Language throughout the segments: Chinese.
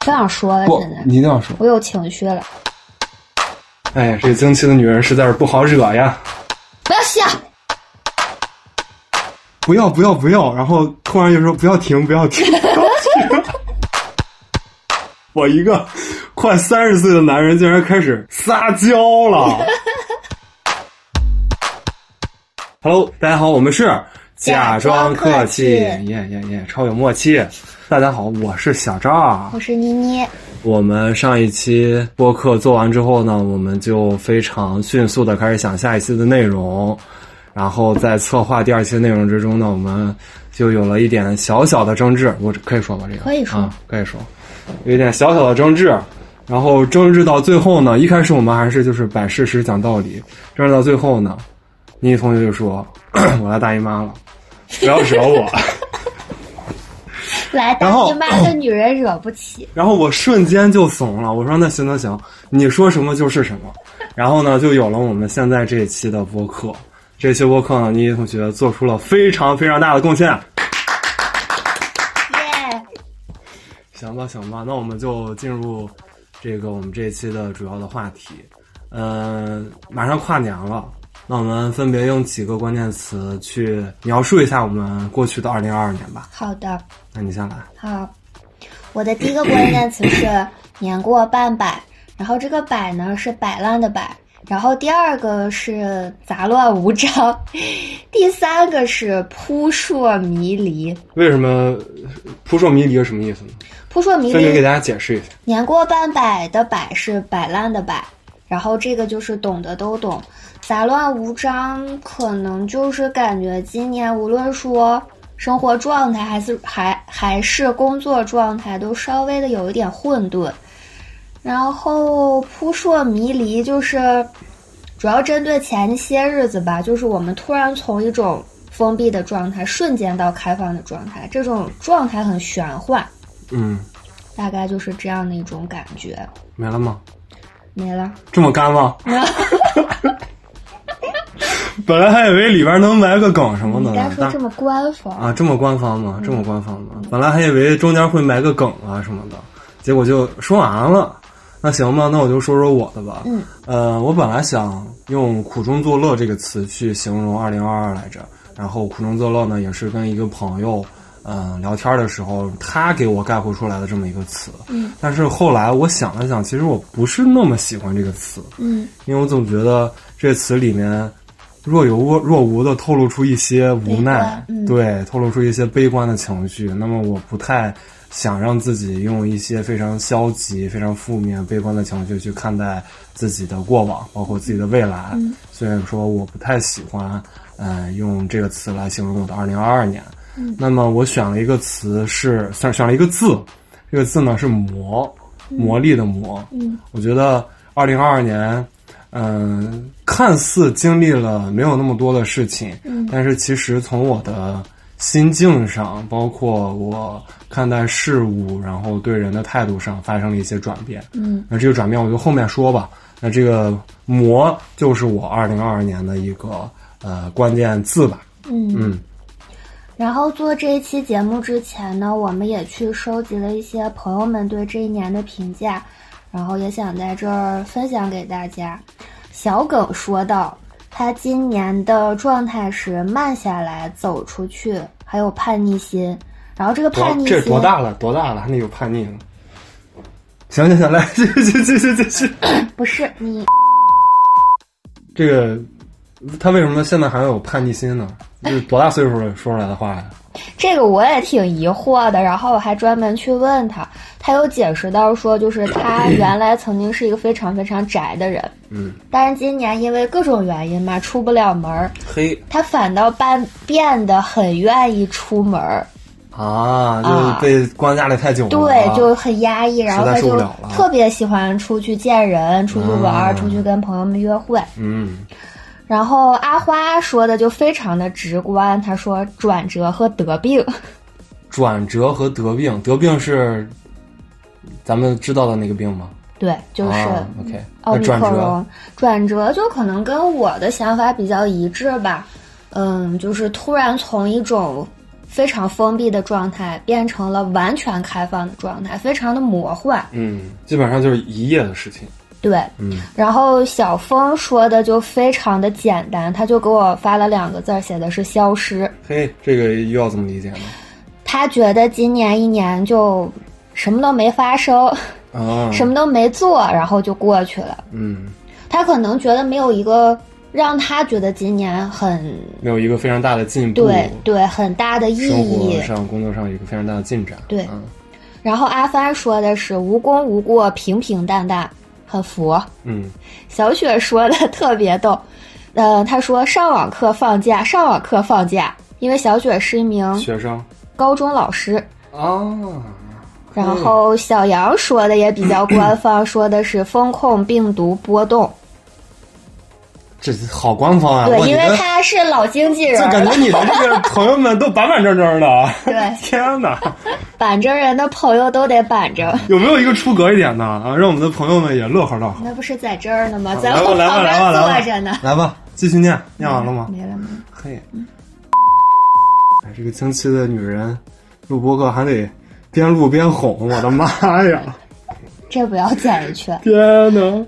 不想说了，现在，你一定要说。我有情绪了，哎呀，这经期的女人实在是不好惹呀！不要笑。不要不要不要！然后突然就说不要停不要停不要停！我一个快三十岁的男人竟然开始撒娇了。Hello，大家好，我们是假装客气耶耶耶，超有默契。大家好，我是小赵。我是妮妮，我们上一期播客做完之后呢，我们就非常迅速的开始想下一期的内容，然后在策划第二期的内容之中呢，我们就有了一点小小的争执，我可以说吧？这个可以说啊，可以说，有一点小小的争执，然后争执到最后呢，一开始我们还是就是摆事实讲道理，争执到最后呢，妮妮同学就说 我来大姨妈了，不要惹我。来大然后姨妈的女人惹不起。然后我瞬间就怂了，我说那行那行，你说什么就是什么。然后呢，就有了我们现在这一期的播客。这期播客呢，妮妮同学做出了非常非常大的贡献。耶！行吧，行吧，那我们就进入这个我们这一期的主要的话题。嗯、马上跨年了，那我们分别用几个关键词去描述一下我们过去的二零二二年吧。好的，那你先来。好。我的第一个关键词是 年过半百，然后这个百呢是摆烂的摆，然后第二个是杂乱无章，第三个是扑朔迷离。为什么扑朔迷离是什么意思呢？扑朔迷离，分别给大家解释一下。年过半百的百是摆烂的摆，然后这个就是懂的都懂。杂乱无章，可能就是感觉今年无论说生活状态还是还还是工作状态，都稍微的有一点混沌。然后扑朔迷离，就是主要针对前些日子吧，就是我们突然从一种封闭的状态瞬间到开放的状态，这种状态很玄幻。嗯，大概就是这样的一种感觉。没了吗？没了，这么干吗？本来还以为里边能埋个梗什么的你该呢，但说这么官方，啊，这么官方吗？这么官方吗？本来还以为中间会埋个梗啊什么的，结果就说完了。那行吧，那我就说说我的吧。嗯，呃，我本来想用“苦中作乐”这个词去形容二零二二来着，然后“苦中作乐”呢，也是跟一个朋友。嗯，聊天的时候，他给我概括出来的这么一个词，嗯，但是后来我想了想，其实我不是那么喜欢这个词，嗯因为我总觉得这词里面若有若若无的透露出一些无奈，嗯对，透露出一些悲观的情绪。那么我不太想让自己用一些非常消极、非常负面、悲观的情绪去看待自己的过往，包括自己的未来。嗯所以说，我不太喜欢，嗯、用这个词来形容我的二零二二年。嗯那么我选了一个词是选选了一个字，这个字呢是磨，磨砺的磨。嗯我觉得二零二二年，嗯、看似经历了没有那么多的事情，嗯但是其实从我的心境上，包括我看待事物，然后对人的态度上发生了一些转变。嗯那这个转变我就后面说吧。那这个磨就是我二零二二年的一个呃关键字吧。嗯。嗯然后做这一期节目之前呢，我们也去收集了一些朋友们对这一年的评价，然后也想在这儿分享给大家。小耿说道，他今年的状态是慢下来、走出去，还有叛逆心。然后这个叛逆心，这多大了？多大了？还能有叛逆呢？行行行，来继续继续继续继续。不是你这个他为什么现在还有叛逆心呢？就是多大岁数了说出来的话呀？这个我也挺疑惑的，然后我还专门去问他，他有解释到说，就是他原来曾经是一个非常非常宅的人，嗯，但是今年因为各种原因嘛，出不了门儿，嘿。他反倒变变得很愿意出门儿，啊，就是被关家里太久了，对，就很压抑，然后他就特别喜欢出去见人、出去玩出去跟朋友们约会。嗯然后阿花说的就非常的直观，他说转折和得病，转折和得病，得病是咱们知道的那个病吗？对，就是。啊、OK，奥密那转折克戎转折就可能跟我的想法比较一致吧，嗯，就是突然从一种非常封闭的状态变成了完全开放的状态，非常的魔幻。嗯，基本上就是一夜的事情。对，嗯然后小峰说的就非常的简单，他就给我发了两个字儿，写的是消失。嘿，这个又要怎么理解呢？他觉得今年一年就什么都没发生，啊，什么都没做，然后就过去了。嗯，他可能觉得没有一个让他觉得今年很没有一个非常大的进步，对对很大的意生义活。上、工作上有一个非常大的进展。对嗯然后阿帆说的是无功无过，平平淡淡，很佛。嗯，小雪说的特别逗，呃，她说上网课放假，上网课放假，因为小雪是一名学生高中老师。啊，然后小杨说的也比较官方，说的是风控病毒波动。这好官方啊！对，因为他是老经纪人就感觉你的这个朋友们都板板正正的。对 天哪，板正人的朋友都得板正。有没有一个出格一点的啊？让我们的朋友们也乐呵乐呵。那不是在这儿呢吗？在我来吧，旁边坐着呢。来吧，继续念，念完了吗？没了没了。嘿，哎，这个经期的女人录播客还得边录边哄，我的妈呀！这不要剪进去。天哪，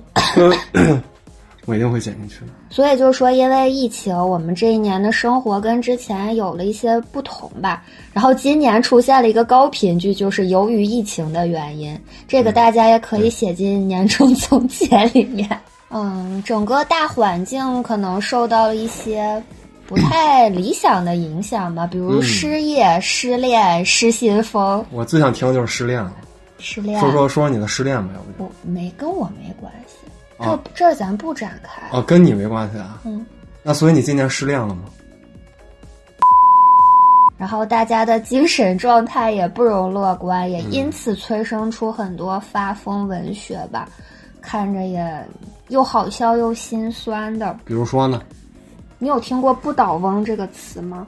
我一定会剪进去的。所以就是说，因为疫情，我们这一年的生活跟之前有了一些不同吧。然后今年出现了一个高频句，就是由于疫情的原因，这个大家也可以写进年终总结里面。嗯，整个大环境可能受到了一些不太理想的影响吧，比如嗯失业、失恋、失心疯、我最想听的就是失恋了，失恋。说说说你的失恋吧，要不就我没跟我没关系，啊这这咱不展开。哦，跟你没关系啊。嗯。那所以你今年失恋了吗？然后大家的精神状态也不容乐观，也因此催生出很多发疯文学吧，看着也又好笑又心酸的。比如说呢？你有听过“不倒翁”这个词吗？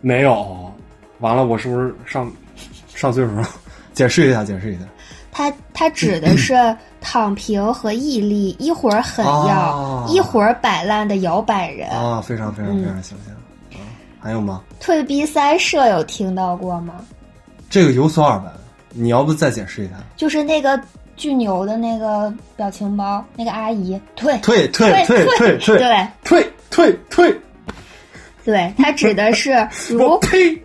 没有。完了，我是不是上上岁数了？解释一下，解释一下。它它指的 是躺平和毅力，一会儿狠要，哦一会儿摆烂的摇摆人。啊，非常非常嗯非常形象。啊，还有吗？退逼三舍有听到过吗？这个有所耳闻，你要不再解释一下？就是那个巨牛的那个表情包，那个阿姨退退退退退退退退退！对，它指的是如呸！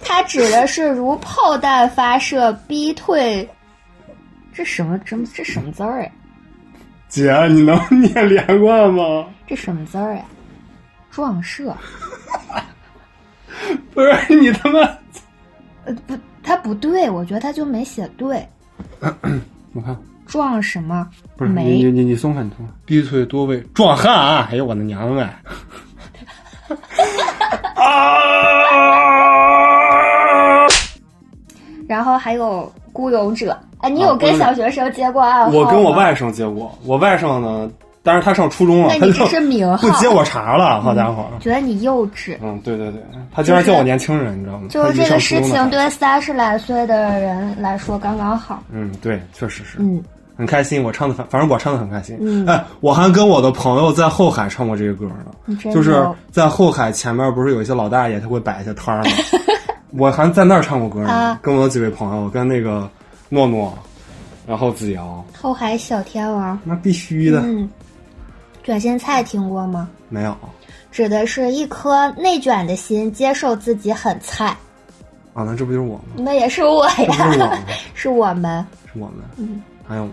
它指的是如炮弹发射逼退，这什么这这什么字儿呀？姐，你能念连贯吗？这什么字儿呀？撞射，不是你他妈！呃不，他不对，我觉得他就没写对，我看撞什么？不是你没你你你松开你松开！逼退多位壮汉啊！哎呦我的娘哎！啊！然后还有孤勇者，哎，你啊有跟小学生接过暗号吗？我跟我外甥接过，我外甥呢，但是他上初中了，那你这是名号不接我茬了，好家伙！觉得你幼稚。嗯，对对对，他竟然叫我年轻人，你知道吗？就是这个事情对三十来岁的人来说刚刚好。嗯，对，确实是，嗯，很开心，我唱的反，反正我唱的很开心。嗯哎，我还跟我的朋友在后海唱过这个歌呢，就是在后海前面不是有一些老大爷，他会摆一些摊儿吗？我还在那儿唱过歌呢，啊跟我的几位朋友，跟那个诺诺，然后子瑶，后海小天王。那必须的，嗯，卷心菜听过吗？没有指的是一颗内卷的心，接受自己很菜。啊，那这不就是我吗？那也是我呀是我呀，是我们。是我们，嗯，还有吗？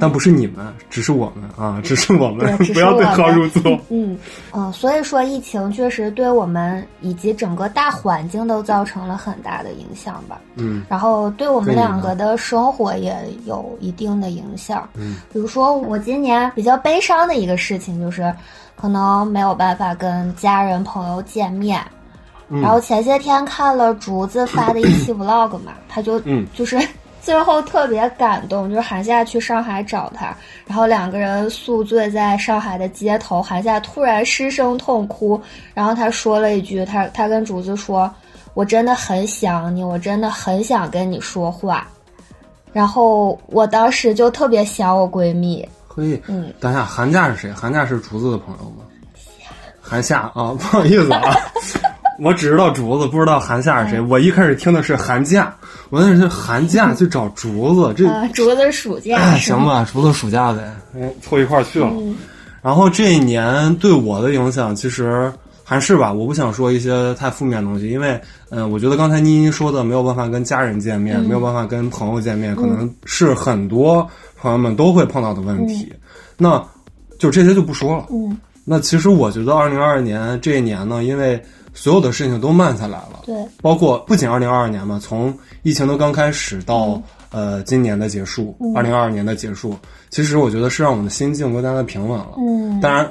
但不是你们，只是我们啊，只是我们不要对号入座。嗯嗯，所以说疫情确实对我们以及整个大环境都造成了很大的影响吧。嗯然后对我们两个的生活也有一定的影响。嗯，比如说我今年比较悲伤的一个事情就是，可能没有办法跟家人朋友见面。嗯然后前些天看了竹子发的一期 vlog 嘛，他就嗯就是最后特别感动，就是韩夏去上海找他，然后两个人宿醉在上海的街头，韩夏突然失声痛哭，然后他说了一句，他他跟竹子说：“我真的很想你，我真的很想跟你说话。”然后我当时就特别想我闺蜜，嘿，嗯，等一下，寒假是谁？寒假是竹子的朋友吗？寒夏啊，不好意思啊，我只知道竹子，不知道寒夏是谁。我一开始听的是寒假，我那是寒假去找竹子，这、啊，竹子暑假哎，行吧，竹子暑假呗，嗯，凑一块儿去了。然后这一年对我的影响，其实还是吧，我不想说一些太负面的东西，因为，嗯、我觉得刚才妮妮说的没有办法跟家人见面，没有办法跟朋友见面，可能是很多朋友们都会碰到的问题。那就这些就不说了。嗯，那其实我觉得二零二二年这一年呢，因为所有的事情都慢下来了，对，包括不仅二零二二年嘛，从疫情的刚开始到、呃今年的结束，二零二二年的结束，其实我觉得是让我们的心境更加的平稳了。嗯，当然，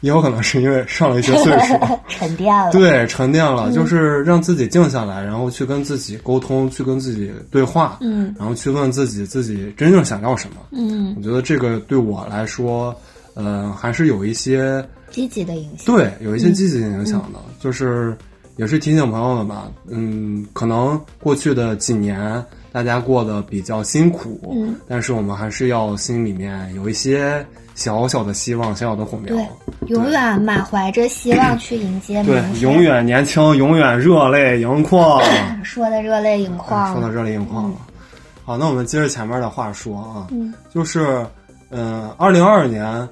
也有可能是因为上了一些岁数，沉淀了，对，沉淀了，就是让自己静下来，然后去跟自己沟通，去跟自己对话，嗯。然后去问自己自己真正想要什么。嗯，我觉得这个对我来说，呃，还是有一些积极的影响，对，有一些积极的影响的，就是也是提醒朋友们吧，嗯，可能过去的几年大家过得比较辛苦，嗯，但是我们还是要心里面有一些小小的希望，小小的火苗。对，永远满怀着希望去迎接明对，永远年轻，永远热泪盈眶，说的热泪盈眶。说的，热泪盈眶。了。好，那我们接着前面的话说啊，嗯。就是，嗯，二零二二年，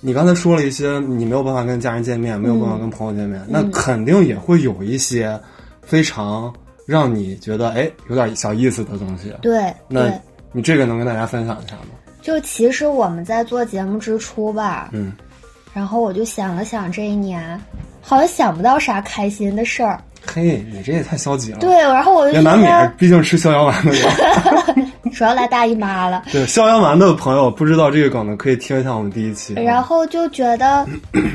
你刚才说了一些你没有办法跟家人见面，没有办法跟朋友见面，那肯定也会有一些非常让你觉得哎有点小意思的东西。对那。你这个能跟大家分享一下吗？就其实我们在做节目之初吧，嗯，然后我就想了想这一年，好像想不到啥开心的事儿。嘿，你这也太消极了。对，然后我就也难免，毕竟吃逍遥丸的人。主要来大姨妈了，对，逍遥丸的朋友不知道这个梗的，可以听一下我们第一期。然后就觉得。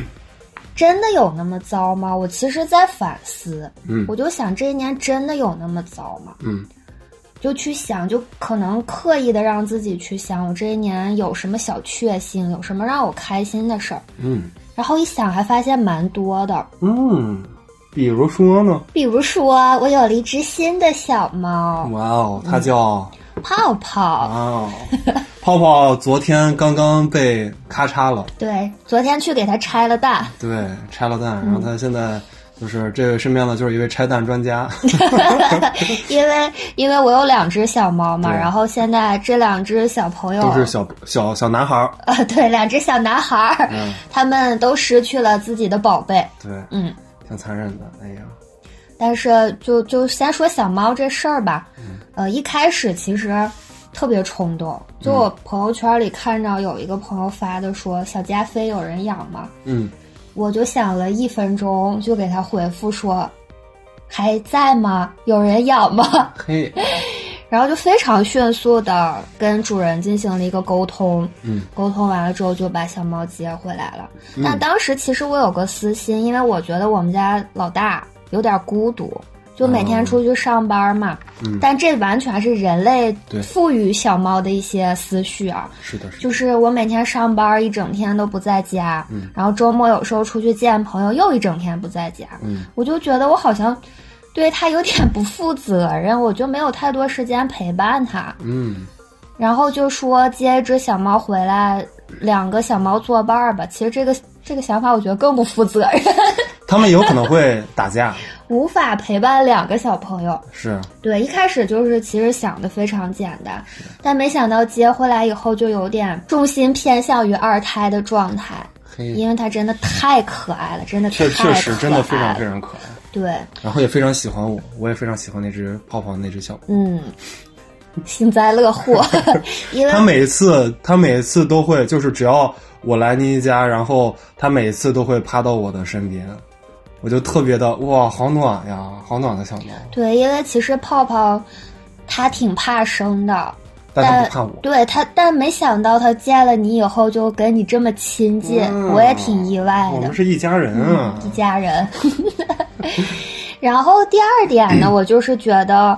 真的有那么糟吗？我其实，在反思，嗯我就想这一年真的有那么糟吗？嗯就去想，就可能刻意的让自己去想，我这一年有什么小确幸，有什么让我开心的事儿。嗯然后一想，还发现蛮多的。嗯，比如说呢？比如说，我有了一只新的小猫，哇哦，它叫。泡泡。哦，泡泡昨天刚刚被咔嚓了，对，昨天去给它拆了蛋，对，拆了蛋，然后它现在就是这位身边的，就是一位拆蛋专家，因为因为我有两只小猫嘛，然后现在这两只小朋友都是小小小男孩儿，呃，对，两只小男孩儿，嗯，他们都失去了自己的宝贝，对，嗯。挺残忍的，哎呀，但是就就先说小猫这事儿吧，呃，一开始其实特别冲动，就我朋友圈里看到有一个朋友发的说小加菲有人养吗？嗯，我就想了一分钟，就给他回复说还在吗？有人养吗？嘿，然后就非常迅速的跟主人进行了一个沟通，嗯，沟通完了之后就把小猫接回来了。但当时其实我有个私心，因为我觉得我们家老大有点孤独，就每天出去上班嘛。嗯但这完全是人类赋予小猫的一些思绪啊。是的，是的，就是我每天上班一整天都不在家，嗯然后周末有时候出去见朋友又一整天不在家，嗯我就觉得我好像对他有点不负责任，我就没有太多时间陪伴他。嗯，然后就说接一只小猫回来，两个小猫作伴儿吧。其实这个这个想法我觉得更不负责任，他们有可能会打架，无法陪伴两个小朋友。是，对，一开始就是其实想的非常简单，但没想到接回来以后就有点重心偏向于二胎的状态，因为它真的太可爱了，真的确确实真的非常非常可爱，对，然后也非常喜欢我，我也非常喜欢那只泡泡那只小猫。嗯，幸灾乐祸，因为他每次，他每次都会，就是只要我来妮妮家，然后他每次都会趴到我的身边，我就特别的哇，好暖呀，好暖的小猫，对，因为其实泡泡它挺怕生的，但他但不怕我，对它，但没想到它见了你以后就跟你这么亲近，嗯。我也挺意外的。我们。是一家人啊，一家人。然后第二点呢，我就是觉得，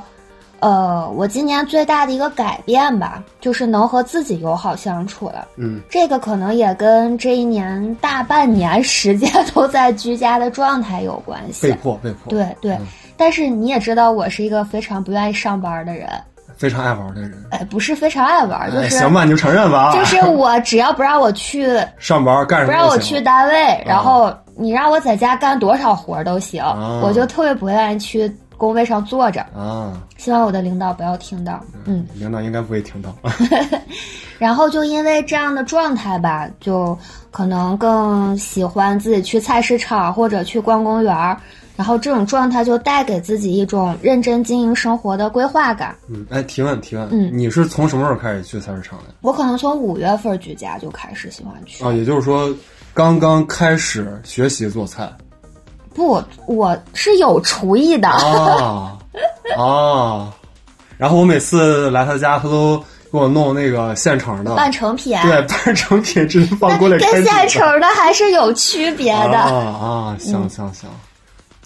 呃，我今年最大的一个改变吧，就是能和自己友好相处了。嗯，这个可能也跟这一年大半年时间都在居家的状态有关系被。迫被迫，对对，但是你也知道，我是一个非常不愿意上班的人。非常爱玩的人。哎，不是非常爱玩，就是、哎行吧，你就承认吧。就是我只要不让我去 上班干什么？不让我去单位，然后你让我在家干多少活儿都行，啊我就特别不愿意去工位上坐着。啊，希望我的领导不要听到，嗯。领导应该不会听到。然后就因为这样的状态吧，就可能更喜欢自己去菜市场或者去逛公园儿。然后这种状态就带给自己一种认真经营生活的规划感。嗯，哎，提问提问，嗯你是从什么时候开始去菜市场的？我可能从五月份举家就开始喜欢去。啊，也就是说，刚刚开始学习做菜不，我是有厨艺的。啊啊！然后我每次来他家，他都给我弄那个现成的，半成品，对，半成品直接放锅里跟现成的还是有区别的。啊啊！行行行，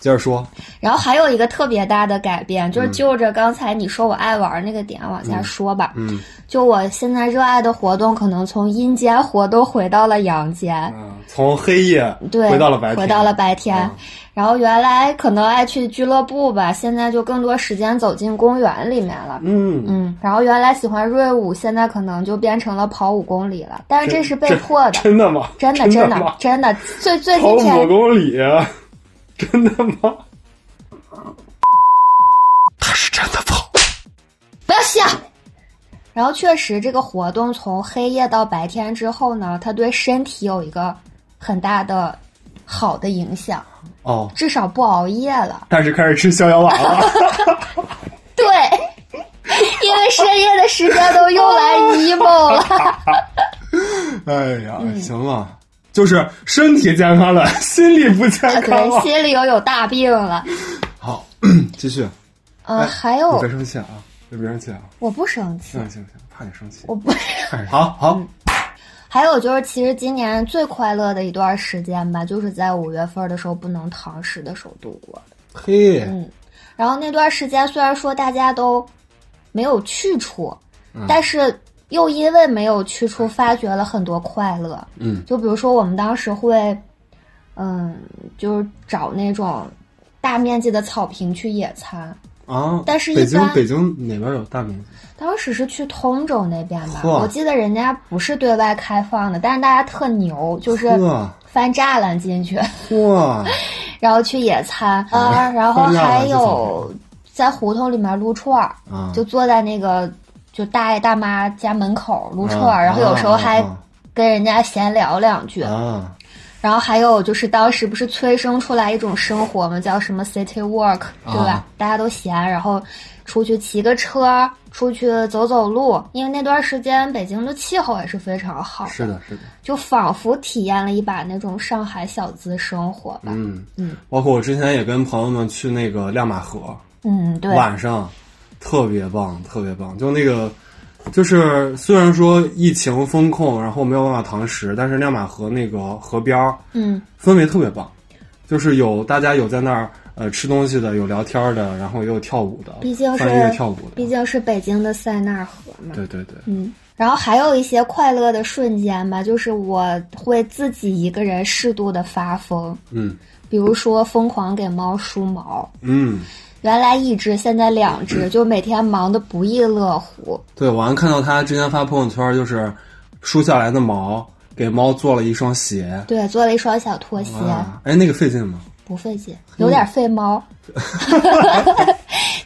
接着说，然后还有一个特别大的改变，就是就着刚才你说我爱玩那个点往下说吧。嗯。就我现在热爱的活动，可能从阴间活都回到了阳间，嗯，从黑夜对，回到了白天，回到了白天。啊然后原来可能爱去俱乐部吧，现在就更多时间走进公园里面了。嗯。嗯，然后原来喜欢锐舞，现在可能就变成了跑五公里了，但是这是被迫的，真的吗？真的真真的真的。最最跑五公里，真的吗？他是真的跑。不要笑。然后确实，这个活动从黑夜到白天之后呢，它对身体有一个很大的好的影响，哦，至少不熬夜了。但是开始吃逍遥丸了。对，因为深夜的时间都用来 emo 了。哎呀，嗯行了，就是身体健康了，心理不健康对，了。心里又有大病了。好，继续。嗯、哎还有别生气啊，别别生气啊。我不生气行，行行，怕你生气。我不。哎好好，还有就是，其实今年最快乐的一段时间吧，就是在五月份的时候不能堂食的时候度过的。嘿，嗯，然后那段时间虽然说大家都没有去处，嗯但是又因为没有去处，发掘了很多快乐。嗯就比如说我们当时会，嗯，就是找那种大面积的草坪去野餐。啊，但是一北京般北京哪边有大面积？当时是去通州那边吧，我记得人家不是对外开放的，但是大家特牛，就是翻栅栏进去，哇，然后去野餐啊，然后还有在胡同里面撸串儿，啊，就坐在那个就大爷大妈家门口撸串啊儿，然后有时候还啊。跟人家闲聊两句，啊。然后还有就是当时不是催生出来一种生活嘛，叫什么 city walk，对吧？啊大家都闲，然后出去骑个车，出去走走路，因为那段时间北京的气候也是非常好是的，是的，就仿佛体验了一把那种上海小资生活吧。嗯。嗯，包括我之前也跟朋友们去那个亮马河，嗯，对，晚上特别棒，特别棒。就那个，就是虽然说疫情风控，然后没有办法堂食，但是亮马河那个河边儿嗯。氛围特别棒，就是有大家有在那儿呃吃东西的，有聊天的，然后也有跳舞的，毕竟是跳舞的，毕竟是北京的塞纳河嘛。对对对，嗯，然后还有一些快乐的瞬间吧，就是我会自己一个人适度的发疯，嗯。比如说疯狂给猫梳毛。嗯，原来一只，现在两只，就每天忙得不亦乐乎。对我还看到他之前发朋友圈，就是梳下来的毛给猫做了一双鞋，对，做了一双小拖鞋，啊，哎，那个费劲吗？不费劲，有点费猫。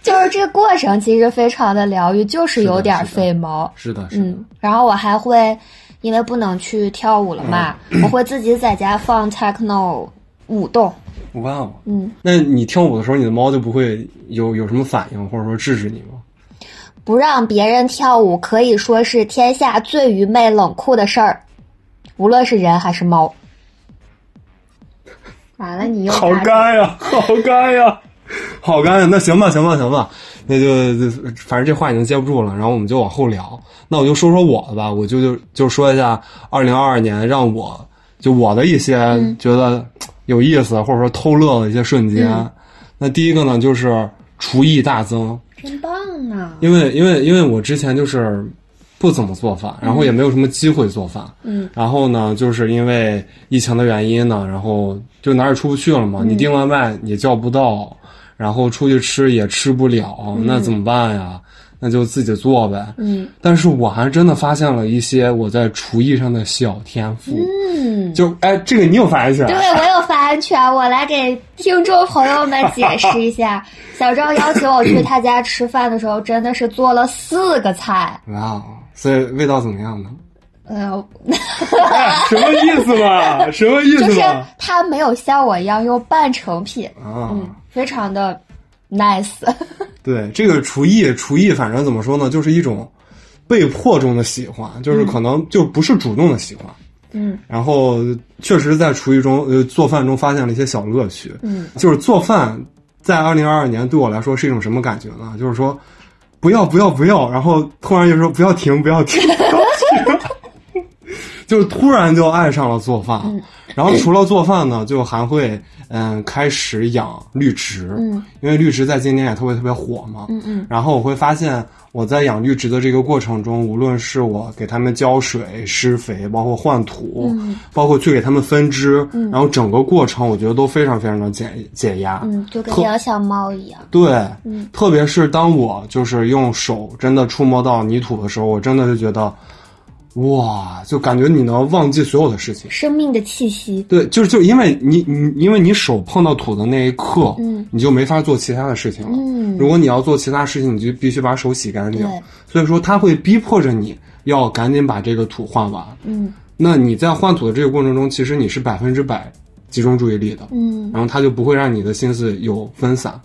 就是这个过程其实非常的疗愈，就是有点费猫。是的，是的，嗯，然后我还会，因为不能去跳舞了嘛，我会自己在家放 techno 舞动。哇哦，嗯，那你跳舞的时候，你的猫就不会有有什么反应，或者说制止你吗？不让别人跳舞可以说是天下最愚昧冷酷的事儿，无论是人还是猫。完了，你又好干呀，好干呀，好干呀！那行吧，行吧，行吧，那就就反正这话已经接不住了，然后我们就往后聊。那我就说说我的吧，我就就就说一下二零二二年让我就我的一些觉得有意思或者说偷乐的一些瞬间。那第一个呢，就是厨艺大增，真棒呢。因为因为因为我之前就是不怎么做饭，然后也没有什么机会做饭，嗯，然后呢，就是因为疫情的原因呢，然后就哪儿也出不去了嘛，你订外卖也叫不到，然后出去吃也吃不了，那怎么办呀？那就自己做呗。嗯但是我还真的发现了一些我在厨艺上的小天赋。嗯，就哎，这个你有发言权？对我有发言权，我来给听众朋友们解释一下。小赵邀请我去他家吃饭的时候，真的是做了四个菜。哇哦，所以味道怎么样呢？呃，哎 什么意思嘛？什么意思就是？他没有像我一样用半成品，啊，嗯，非常的 nice。对这个厨艺，厨艺反正怎么说呢，就是一种被迫中的喜欢，就是可能就不是主动的喜欢。嗯然后确实在厨艺中，呃，做饭中发现了一些小乐趣。嗯就是做饭，在二零二二年对我来说是一种什么感觉呢？就是说，不要不要不要，然后突然就说不要停不要停，不要停，就突然就爱上了做饭。然后除了做饭呢，就还会嗯开始养绿植，嗯因为绿植在今年也特别特别火嘛。嗯嗯然后我会发现，我在养绿植的这个过程中，无论是我给它们浇水、施肥，包括换土，嗯包括去给它们分支，然后整个过程我觉得都非常非常的解解压。嗯，就跟养小猫一样。对，嗯特别是当我就是用手真的触摸到泥土的时候，我真的就觉得，哇，就感觉你能忘记所有的事情。生命的气息。对，就是就因为你你因为你手碰到土的那一刻，嗯你就没法做其他的事情了。嗯如果你要做其他事情，你就必须把手洗干净对。所以说，它会逼迫着你要赶紧把这个土换完。嗯那你在换土的这个过程中，其实你是百分之百集中注意力的。嗯然后它就不会让你的心思有分散。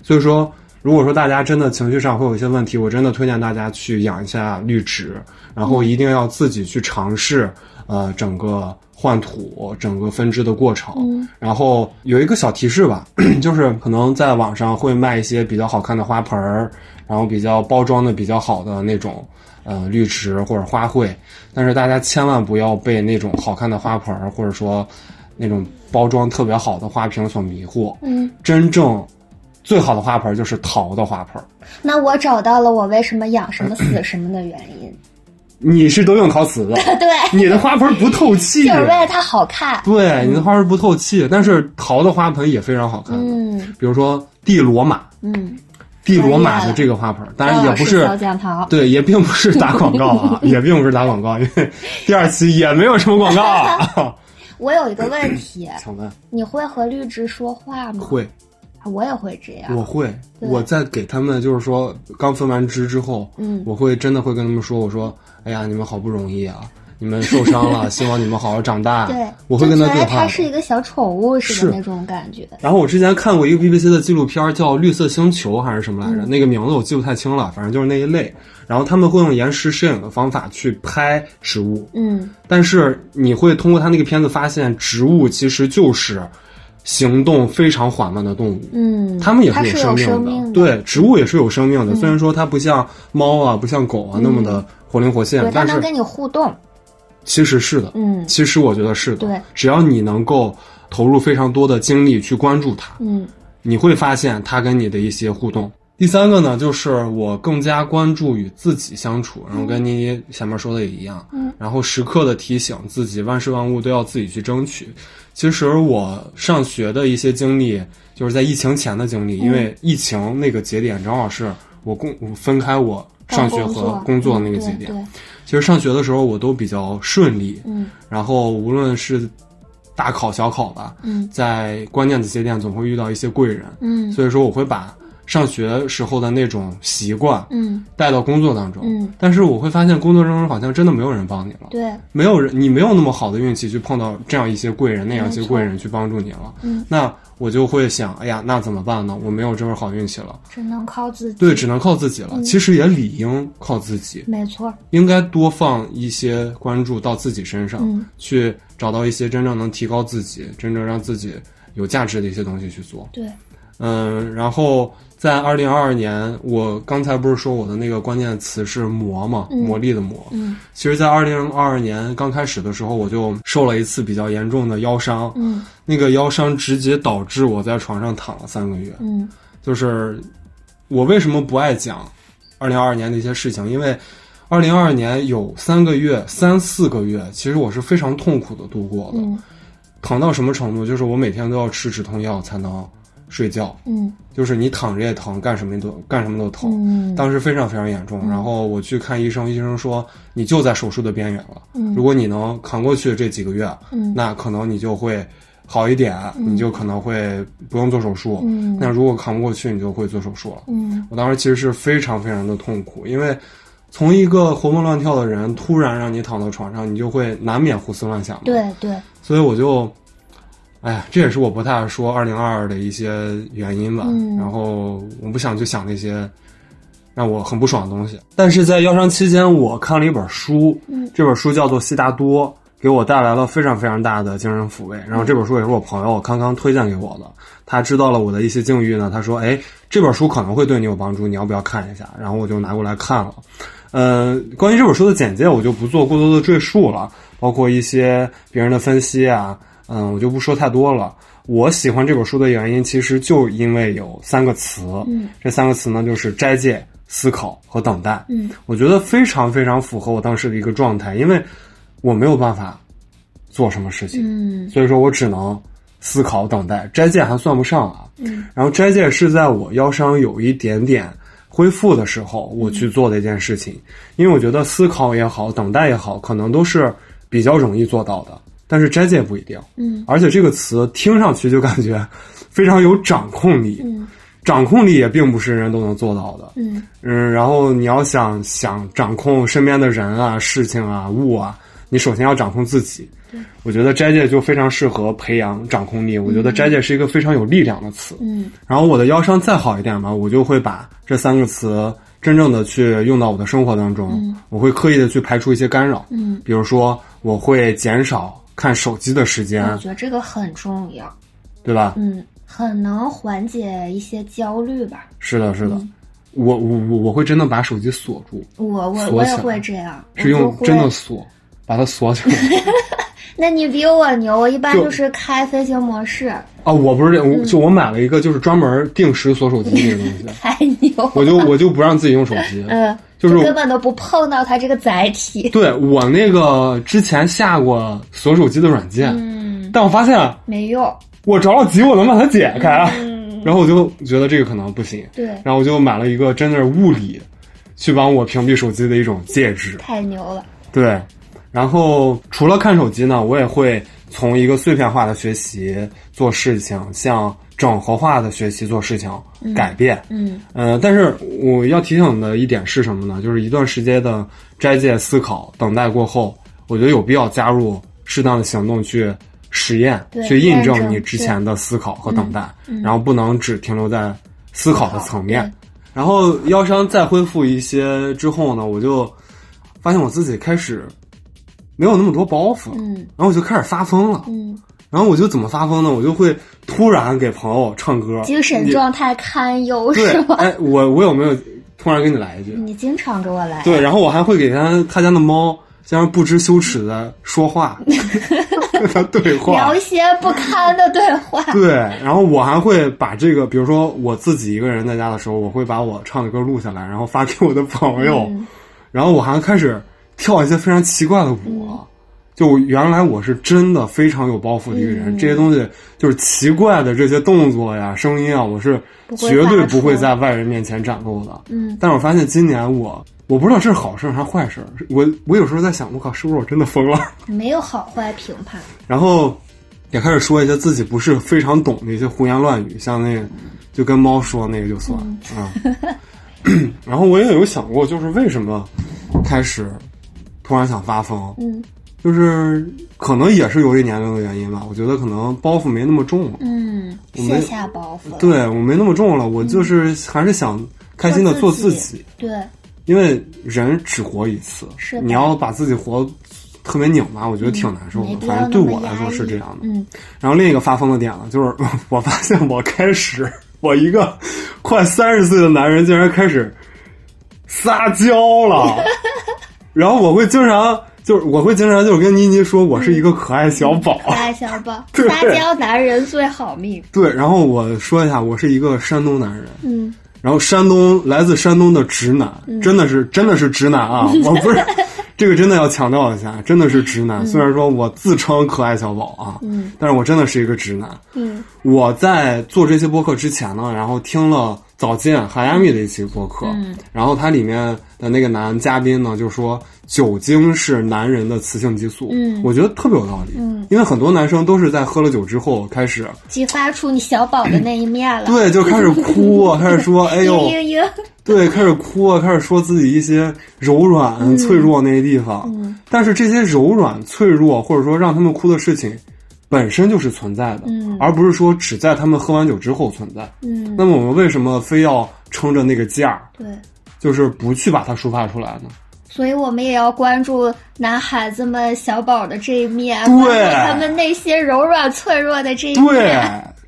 所以说，如果说大家真的情绪上会有一些问题，我真的推荐大家去养一下绿植，然后一定要自己去尝试，呃，整个换土、整个分支的过程。嗯然后有一个小提示吧，就是可能在网上会卖一些比较好看的花盆儿，然后比较包装的比较好的那种。呃，绿植或者花卉，但是大家千万不要被那种好看的花盆儿，或者说那种包装特别好的花瓶所迷惑。嗯，真正最好的花盆就是陶的花盆。那我找到了我为什么养什么死什么的原因。你是都用陶瓷的，对，你的花盆不透气就。是为了它好看。对，你的花盆不透气，但是陶的花盆也非常好看。嗯比如说地罗马，嗯，地罗马的这个花盆，当然也不是。对，也并不是打广告啊，也并不是打广告，因为第二期也没有什么广告啊。我有一个问题，请问你会和绿植说话吗？会？我也会这样。我会，我在给他们就是说刚分完支之后，嗯我会真的会跟他们说，我说，哎呀，你们好不容易啊，你们受伤了，希望你们好好长大。对，我会跟他对话他。是一个小宠物似的那种感觉。然后我之前看过一个 BBC 的纪录片，叫《绿色星球》还是什么来嗯着？那个名字我记不太清了，反正就是那一类。然后他们会用延时摄影的方法去拍植物，嗯但是你会通过他那个片子发现，植物其实就是行动非常缓慢的动物。嗯，它们也是有有生命的。嗯对，植物也是有生命的。虽然说它不像猫啊，不像狗啊那么的活灵活现，但是能跟你互动。其实是的。嗯其实我觉得是的。对，只要你能够投入非常多的精力去关注它，嗯你会发现它跟你的一些互动。第三个呢，就是我更加关注与自己相处，然后跟你前面说的也一样，嗯，然后时刻的提醒自己，万事万物都要自己去争取。其实我上学的一些经历，就是在疫情前的经历，因为疫情那个节点正好是我工我分开我上学和工作的那个节点。嗯，其实上学的时候我都比较顺利，嗯然后无论是大考小考吧，嗯在关键的节点总会遇到一些贵人，嗯所以说我会把上学时候的那种习惯嗯带到工作当中。嗯，但是我会发现工作当中好像真的没有人帮你了，对，没有人，你没有那么好的运气去碰到这样一些贵人，那样一些贵人去帮助你了。嗯，那我就会想，哎呀，那怎么办呢？我没有这份好运气了，只能靠自己。对，只能靠自己了。嗯其实也理应靠自己，没错。应该多放一些关注到自己身上，嗯去找到一些真正能提高自己、真正让自己有价值的一些东西去做。对，嗯，然后在二零二二年，我刚才不是说我的那个关键词是磨嘛，嗯魔力的磨。嗯其实，在二零二二年刚开始的时候，我就受了一次比较严重的腰伤，嗯那个腰伤直接导致我在床上躺了三个月。嗯就是我为什么不爱讲二零二二年的一些事情，因为二零二二年有三个月、三四个月，其实我是非常痛苦的度过的。嗯疼到什么程度？就是我每天都要吃止痛药才能睡觉，嗯。就是你躺着也疼，干什么都干什么都疼。嗯。当时非常非常严重，然后我去看医生，医生说你就在手术的边缘了。嗯。如果你能扛过去这几个月，嗯。那可能你就会好一点，你就可能会不用做手术。嗯。那如果扛不过去，你就会做手术了。嗯。我当时其实是非常非常的痛苦，因为从一个活蹦乱跳的人突然让你躺到床上，你就会难免胡思乱想嘛。对对，所以我就，哎呀，这也是我不太爱说二零二二的一些原因吧。嗯然后我不想去想那些让我很不爽的东西。但是在疗伤期间，我看了一本书，嗯这本书叫做《悉达多》，给我带来了非常非常大的精神抚慰。然后这本书也是我朋友康康推荐给我的，他知道了我的一些境遇呢，他说：“哎，这本书可能会对你有帮助，你要不要看一下？”然后我就拿过来看了。呃，关于这本书的简介，我就不做过多的赘述了，包括一些别人的分析啊，嗯，我就不说太多了。我喜欢这本书的原因，其实就因为有三个词，嗯这三个词呢就是斋戒、思考和等待。嗯我觉得非常非常符合我当时的一个状态，因为我没有办法做什么事情，嗯所以说我只能思考等待。斋戒还算不上啊，嗯然后斋戒是在我腰伤有一点点恢复的时候，我去做的一件事情，因为我觉得思考也好，等待也好，可能都是比较容易做到的，但是斋戒不一定。嗯而且这个词听上去就感觉 非常有掌控力，嗯掌控力也并不是人人都能做到的。嗯嗯，然后你要想想掌控身边的人啊、事情啊、物啊，你首先要掌控自己。我觉得斋戒就非常适合培养掌控力。我觉得斋戒是一个非常有力量的词。嗯然后我的腰伤再好一点嘛，我就会把这三个词真正的去用到我的生活当中。我会刻意的去排除一些干扰，嗯，比如说我会减少看手机的时间我，觉得这个很重要，对吧？嗯，很能缓解一些焦虑吧。是的，是的。我我我我会真的把手机锁住，我我我也会这样，是用真的锁，把它锁起来。那你比我牛，我一般就就是开飞行模式，啊，我不是这，我就我买了一个就是专门定时锁手机那个东西，太牛。我就我就不让自己用手机。嗯，就是根本都不碰到它这个载体。对我那个之前下过锁手机的软件，嗯，但我发现没用。我着了急，我能把它解开，嗯，然后我就觉得这个可能不行，对，然后我就买了一个真的是物理去帮我屏蔽手机的一种介质。太牛了。对，然后除了看手机呢，我也会从一个碎片化的学习做事情，向整合化的学习做事情改变。嗯呃，但是我要提醒的一点是什么呢？就是一段时间的斋戒、思考、等待过后，我觉得有必要加入适当的行动去实验，对去印证证你之前的思考和等待，然后不能只停留在思考的层面。然后腰伤再恢复一些之后呢，我就发现我自己开始没有那么多包袱了，嗯然后我就开始发疯了。嗯，然后我就怎么发疯呢？我就会突然给朋友唱歌，精神状态堪忧是，吗？哎，我我有没有突然给你来一句？你经常给我来。对，然后我还会给他他家的猫像不知羞耻的说话，跟他对话聊。一些不堪的对话。对，然后我还会把这个，比如说我自己一个人在家的时候，我会把我唱的歌录下来，然后发给我的朋友，嗯然后我还开始跳一些非常奇怪的舞。嗯就原来我是真的非常有包袱的一个人，嗯这些东西就是奇怪的这些动作呀、声音啊，我是绝对不会在外人面前展露的。嗯但是我发现今年我我不知道这是好事还是坏事，我我有时候在想，我靠，是不是我真的疯了？没有好坏评判。然后也开始说一些自己不是非常懂的一些胡言乱语，像那个就跟猫说那个就算啊。然后我也有想过，就是为什么开始突然想发疯，嗯就是可能也是由于年龄的原因吧。我觉得可能包袱没那么重了，嗯，我没卸下包袱。对我没那么重了，我就是还是想开心的做自己。对，因为人只活一次，是你要把自己活特别拧巴，我觉得挺难受的。反正对我来说是这样的。嗯然后另一个发疯的点了，就是我发现我开始，我一个快三十岁的男人竟然开始撒娇了，然后我会经常就是我会经常就是跟妮妮说我是一个可爱小宝，可爱小宝，撒娇男人最好命。对，然后我说一下，我是一个山东男人，嗯然后山东来自山东的直男，真的是真的是直男啊！我不是这个真的要强调一下，真的是直男。虽然说我自称可爱小宝啊，嗯但是我真的是一个直男。嗯我在做这些播客之前呢，然后听了早见海亚米的一期播客，嗯。然后它里面的那个男嘉宾呢就说酒精是男人的雌性激素，嗯。我觉得特别有道理，嗯，因为很多男生都是在喝了酒之后开始，激发出你小宝的那一面了。对，就开始哭啊，开始说，哎呦对，开始哭啊，开始说自己一些柔软、脆弱那些地方。嗯。但是这些柔软、脆弱，或者说让他们哭的事情，本身就是存在的，嗯而不是说只在他们喝完酒之后存在。嗯，那么我们为什么非要撑着那个架儿，对。就是不去把它抒发出来呢？所以我们也要关注男孩子们小宝的这一面，对关注他们内心柔软脆弱的这一面对。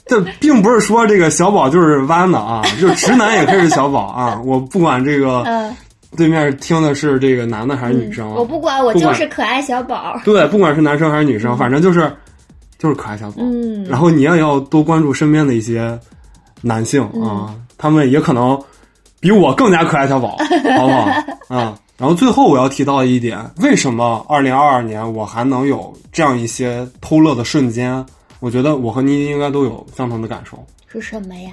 这并不是说这个小宝就是弯的啊，就直男也可以是小宝啊。我不管这个嗯，对面听的是这个男的还是女生啊，我不管，我就是可爱小宝。对，不管是男生还是女生，反正就是就是可爱小宝。嗯然后你也要多关注身边的一些男性啊，他们也可能比我更加可爱小宝，好不好？啊。然后最后我要提到一点，为什么二零二二年我还能有这样一些偷乐的瞬间？我觉得我和妮妮应该都有相同的感受，是什么呀？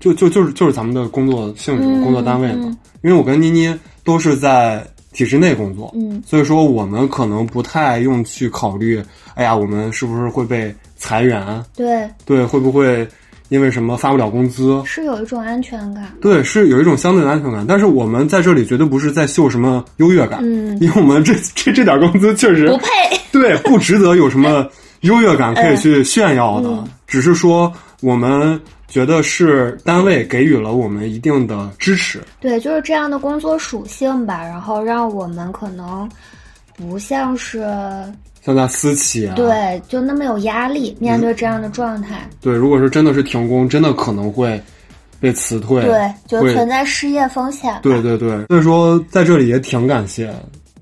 就就就是就是咱们的工作性质、嗯工作单位嘛。嗯因为我跟妮妮都是在体制内工作，嗯所以说我们可能不太用去考虑，哎呀，我们是不是会被裁员？对，对，会不会因为什么发不了工资？是有一种安全感。对，是有一种相对的安全感。但是我们在这里绝对不是在秀什么优越感，嗯，因为我们这这这点工资确实不配。对不值得有什么优越感可以 去炫耀的，嗯只是说我们觉得是单位给予了我们一定的支持。对，就是这样的工作属性吧，然后让我们可能不像是像在私企啊，对就那么有压力面对这样的状态。对，如果是真的是停工，真的可能会被辞退，对，就存在失业风险。对对对，所以说在这里也挺感谢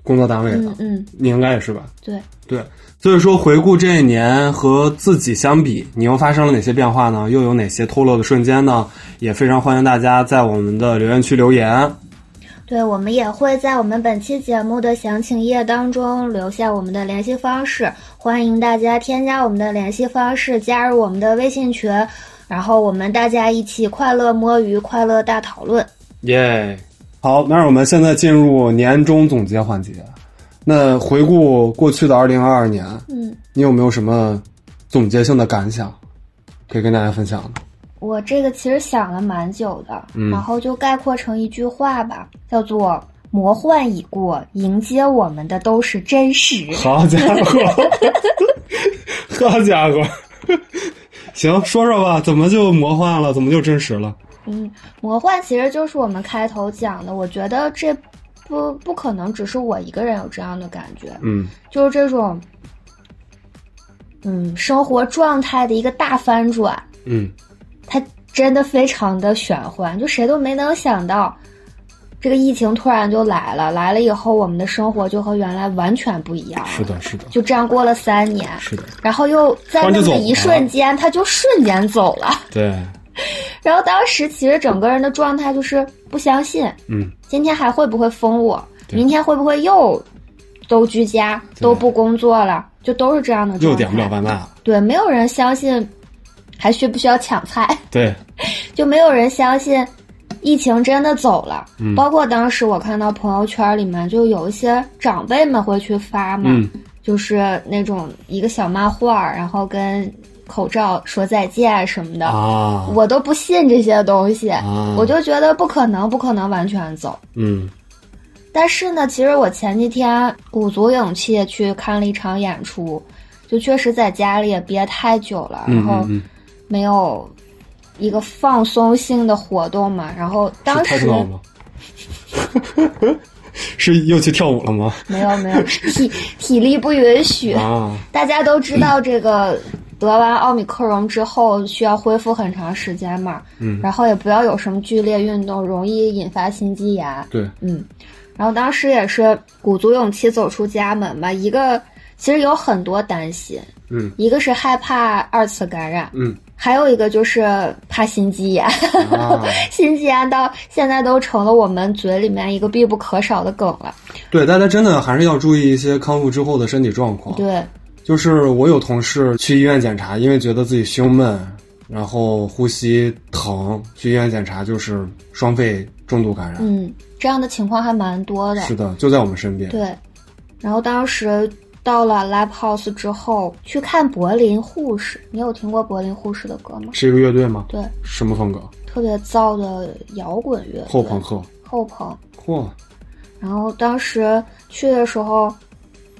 工作单位的，嗯嗯，你应该也是吧？对。对，所以说回顾这一年和自己相比，你又发生了哪些变化呢？又有哪些脱落的瞬间呢？也非常欢迎大家在我们的留言区留言。对，我们也会在我们本期节目的详情页当中留下我们的联系方式，欢迎大家添加我们的联系方式，加入我们的微信群，然后我们大家一起快乐摸鱼，快乐大讨论。耶、好，那我们现在进入年终总结环节。那回顾过去的二零二二年，嗯，你有没有什么总结性的感想可以跟大家分享的？我这个其实想了蛮久的，嗯然后就概括成一句话吧，叫做“魔幻已过，迎接我们的都是真实”。好家伙，好家伙，行，说说吧，怎么就魔幻了？怎么就真实了？嗯，魔幻其实就是我们开头讲的，我觉得这不不可能只是我一个人有这样的感觉，嗯就是这种，嗯，生活状态的一个大翻转，嗯，它真的非常的玄幻，就谁都没能想到，这个疫情突然就来了，来了以后，我们的生活就和原来完全不一样了，是的，是的，就这样过了三年，是的，然后又在那么一瞬间，它就瞬间走了。对，然后当时其实整个人的状态就是不相信，嗯，今天还会不会封我？明天会不会又都居家都不工作了？就都是这样的状态。又点不了外卖了。对，没有人相信还需不需要抢菜，对，就没有人相信疫情真的走了。嗯包括当时我看到朋友圈里面就有一些长辈们会去发嘛，嗯就是那种一个小漫画，然后跟口罩说再见什么的。啊，我都不信这些东西，啊我就觉得不可能，不可能完全走。嗯但是呢，其实我前几天鼓足勇气去看了一场演出，就确实在家里也憋太久了，然嗯后嗯没有一个放松性的活动嘛。然后嗯，当时 是又去跳舞了吗？没有没有体体力不允许，啊，大家都知道这个得完奥密克戎之后需要恢复很长时间嘛，嗯然后也不要有什么剧烈运动，容易引发心肌炎。对，嗯，然后当时也是鼓足勇气走出家门吧。一个其实有很多担心，嗯一个是害怕二次感染，嗯还有一个就是怕心肌炎。啊，心肌炎到现在都成了我们嘴里面一个必不可少的梗了。对，大家真的还是要注意一些康复之后的身体状况。对，就是我有同事去医院检查，因为觉得自己胸闷，然后呼吸疼，去医院检查就是双肺重度感染。嗯，这样的情况还蛮多的。是的，就在我们身边。对，然后当时到了 Live House 之后，去看柏林护士。你有听过柏林护士的歌吗？是一个乐队吗？对，什么风格？特别燥的摇滚乐。后朋克。后朋。嚯，然后当时去的时候，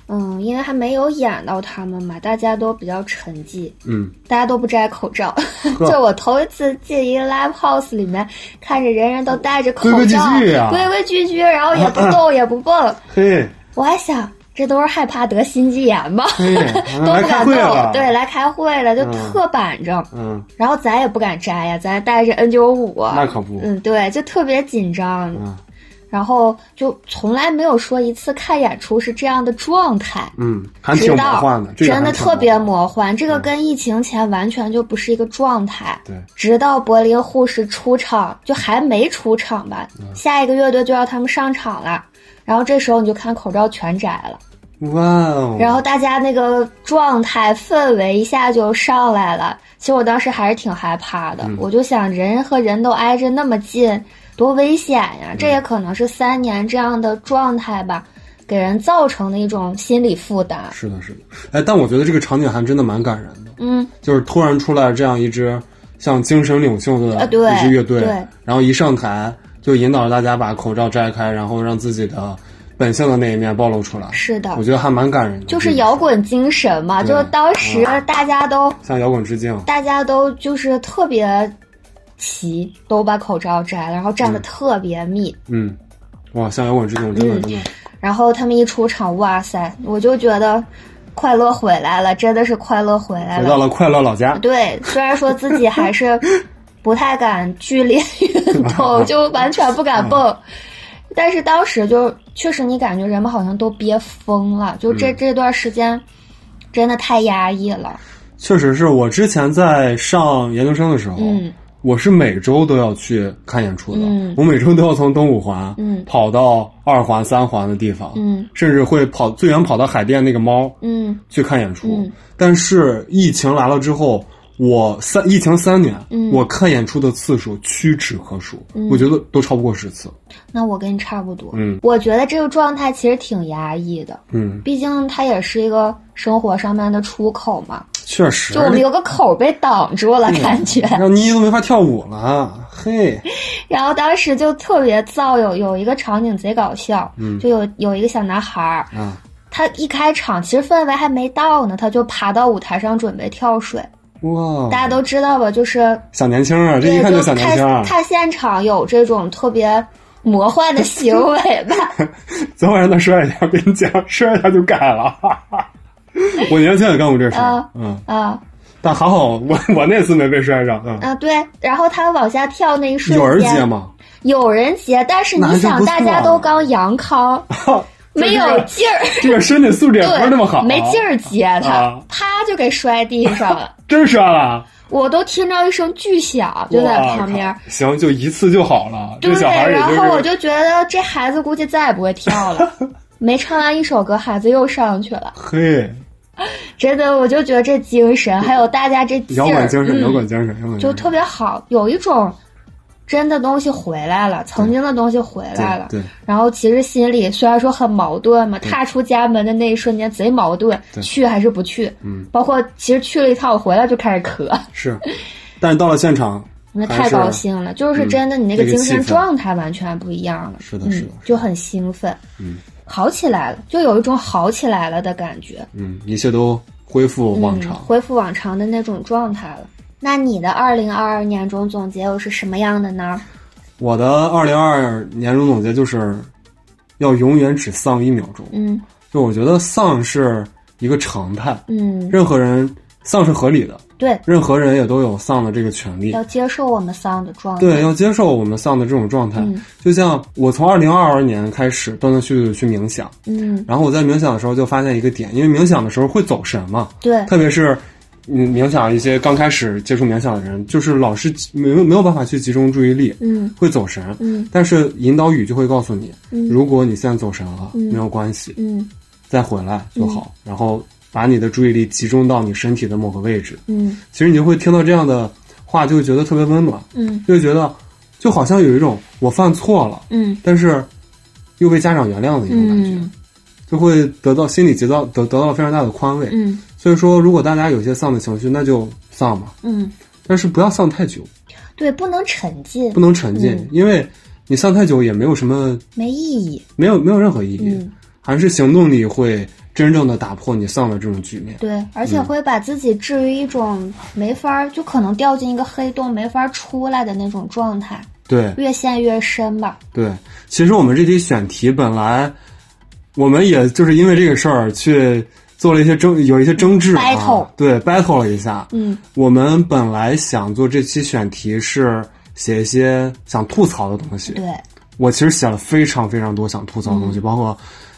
嗯，因为还没有演到他们嘛，大家都比较沉寂，嗯，大家都不摘口罩。就我头一次进一个 live house 里面，看着人人都戴着口罩，规规矩矩啊规规矩矩，然后也不 动也不蹦。嘿，我还想，这都是害怕得心肌炎吗？嘿，都不敢动对，来开会了，就嗯特板正。嗯，然后咱也不敢摘呀，咱戴着 N 九五，那可不。嗯，对，就特别紧张。嗯然后就从来没有说一次看演出是这样的状态，嗯，还挺魔幻的，这个真的特别魔魔幻。这个跟疫情前完全就不是一个状态。对，直到柏林护士出场，就还没出场吧，嗯下一个乐队就要他们上场了。然后这时候你就看口罩全摘了，哇哦！然后大家那个状态氛围一下就上来了。其实我当时还是挺害怕的，嗯我就想人和人都挨着那么近，多危险呀！嗯这也可能是三年这样的状态吧，给人造成的一种心理负担。是的，是的。哎，但我觉得这个场景还真的蛮感人的，嗯，就是突然出来这样一支像精神领袖的一支乐队，对然后一上台就引导着大家把口罩摘开，然后让自己的本性的那一面暴露出来。是的我，觉得还蛮感人的，就是摇滚精神嘛，就是当时大家都、向摇滚致敬。大家都就是特别齐，都把口罩摘了，然后站的特别密。嗯，哇，像摇滚这种，真的。然后他们一出场，哇塞，我就觉得快乐回来了，真的是快乐回来了回到了快乐老家。对，虽然说自己还是 不太敢剧烈运动，就完全不敢蹦，但是当时就确实你感觉人们好像都憋疯了，就这、嗯这段时间真的太压抑了。确实是我之前在上研究生的时候，嗯我是每周都要去看演出的。嗯我每周都要从东五环，嗯跑到二环、三环的地方，嗯甚至会跑最远跑到海淀那个猫嗯去看演出。嗯但是疫情来了之后，我三疫情三年，嗯我看演出的次数屈指可数，嗯我觉得都超不过十次。那我跟你差不多。嗯我觉得这个状态其实挺压抑的，嗯，毕竟它也是一个生活上面的出口嘛。确实，就我们有个口被挡住了，感觉。让妮都没法跳舞了。嘿，然后当时就特别燥，有有一个场景贼搞笑，嗯就有有一个小男孩儿，啊，他一开场其实氛围还没到呢，他就爬到舞台上准备跳水。哇，大家都知道吧？就是小年轻啊，这一，看就看小年轻啊。看现场有这种特别魔幻的行为吧。昨晚上他摔一下，我跟你讲，摔一下就改了。我年轻也干过这事儿啊，嗯，啊但还好我我那次没被摔着，嗯。啊，对。然后他往下跳那一瞬间有人间，接吗？有人接，但是你想，大家都刚阳康，没有劲儿，这个身体素质也不是那么好，没劲儿接他啊，啪就给摔地上了。真摔了，我都听着一声巨响，就在旁边行，就一次就好了。对，这小孩也然后我，就觉得这孩子估计再也不会跳了。没唱完一首歌，孩子又上去了。嘿，真的，我就觉得这精神，还有大家这，摇滚精神，嗯摇滚精神，就特别好，有一种真的东西回来了，曾经的东西回来了。对对然后其实心里虽然说很矛盾嘛，踏出家门的那一瞬间贼矛盾，去还是不去？嗯，包括其实去了一趟，我回来就开始咳，是，但是到了现场，那太高兴了，就是嗯真的，你那个精神状态完全不一样了。是的是的嗯，就很兴奋，嗯好起来了，就有一种好起来了的感觉。嗯，一切都恢复往常嗯，。恢复往常的那种状态了。那你的二零二二年终总结又是什么样的呢？我的二零二二年终总结就是，要永远只丧一秒钟。嗯就我觉得丧是一个常态，嗯任何人丧是合理的，对，任何人也都有丧的这个权利。要接受我们丧的状态。对，要接受我们丧的这种状态。嗯。就像我从二零二二年开始断断续续的去冥想，嗯，然后我在冥想的时候就发现一个点，因为冥想的时候会走神嘛，对，特别是嗯冥想一些刚开始接触冥想的人，就是老是没有没有办法去集中注意力，嗯。会走神。嗯。但是引导语就会告诉你，嗯。如果你现在走神了，嗯。没有关系，嗯。再回来就好。然后把你的注意力集中到你身体的某个位置。嗯。其实你就会听到这样的话，就会觉得特别温暖，嗯。就会觉得就好像有一种我犯错了，嗯。但是又被家长原谅的一种感觉，嗯。就会得到心理得到得得到了非常大的宽慰。嗯。所以说，如果大家有些丧的情绪，那就丧吧，嗯，但是不要丧太久，对，不能沉浸。不，能沉浸，嗯。因为你丧太久也没有什么，没意义。没有没有任何意义，嗯，还是行动力会真正的打破你丧的这种局面。对，而且会把自己置于一种没法儿，就可能掉进一个黑洞没法儿出来的那种状态，对越陷越深吧。对，其实我们这题选题本来，我们也就是因为这个事儿去做了一些争，有一些争执、啊、Battle 对，battle 了一下。嗯我们本来想做这期选题是写一些想吐槽的东西，对，我其实写了非常非常多想吐槽的东西，包括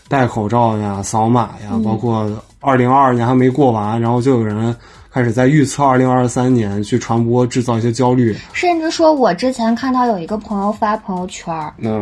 戴口罩呀、扫码呀，嗯包括二零二二年还没过完，然后就有人开始在预测二零二三年去传播、制造一些焦虑。甚至说，我之前看到有一个朋友发朋友圈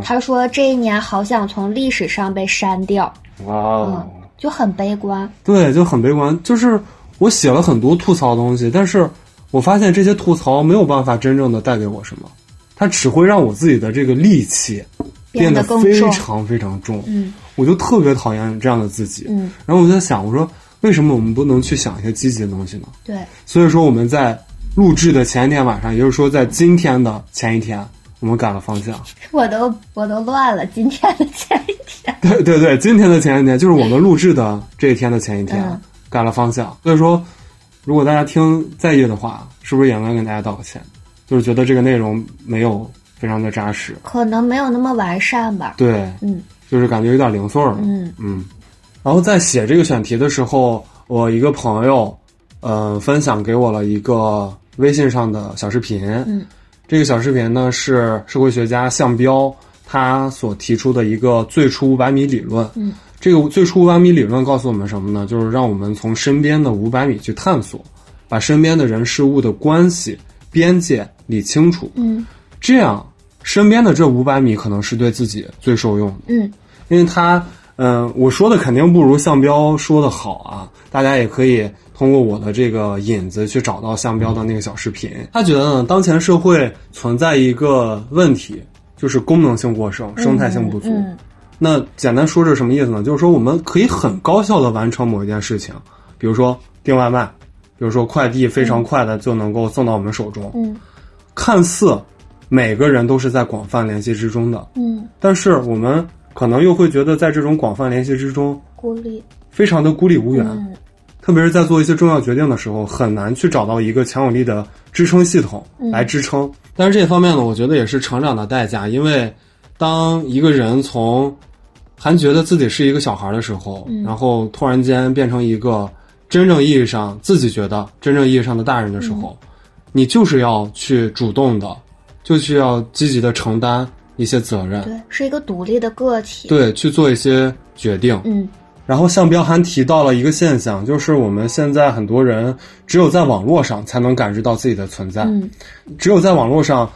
他说这一年好想从历史上被删掉，哇就很悲观。对，就很悲观。就是我写了很多吐槽的东西，但是我发现这些吐槽没有办法真正的带给我什么，它只会让我自己的这个戾气变得非常非常重。嗯我就特别讨厌这样的自己。嗯，然后我就在想，我说为什么我们不能去想一些积极的东西呢？对，所以说我们在录制的前一天晚上，也就是说在今天的前一天，我们改了方向。我都我都乱了。今天的前一天，对对对，今天的前一天就是我们录制的这一天的前一天，嗯 改了方向。所以说，如果大家听在意的话，是不是也该跟大家道个歉？就是觉得这个内容没有非常的扎实，可能没有那么完善吧。对，嗯就是感觉有点零碎了。嗯嗯，然后在写这个选题的时候，我一个朋友，呃，分享给我了一个微信上的小视频。嗯，这个小视频呢是社会学家项彪他所提出的一个最初五百米理论。嗯，这个最初五百米理论告诉我们什么呢？就是让我们从身边的五百米去探索，把身边的人事物的关系边界理清楚。嗯这样，身边的这五百米可能是对自己最受用的。嗯因为他，嗯、我说的肯定不如项彪说的好啊。大家也可以通过我的这个引子去找到项彪的那个小视频。他觉得呢，当前社会存在一个问题，就是功能性过剩，生态性不足。嗯那简单说是什么意思呢？就是说我们可以很高效的完成某一件事情，比如说订外卖，比如说快递非常快的就能够送到我们手中。嗯看似每个人都是在广泛联系之中的，嗯，但是我们可能又会觉得在这种广泛联系之中，孤立。非常的孤立无援，嗯特别是在做一些重要决定的时候，很难去找到一个强有力的支撑系统嗯来支撑。但是这方面呢，我觉得也是成长的代价，因为当一个人从还觉得自己是一个小孩的时候，嗯然后突然间变成一个真正意义上自己觉得真正意义上的大人的时候，嗯你就是要去主动的，就需要积极的承担一些责任，对，是一个独立的个体。对，去做一些决定。嗯然后项彪还提到了一个现象，就是我们现在很多人只有在网络上才能感知到自己的存在，嗯只有在网络上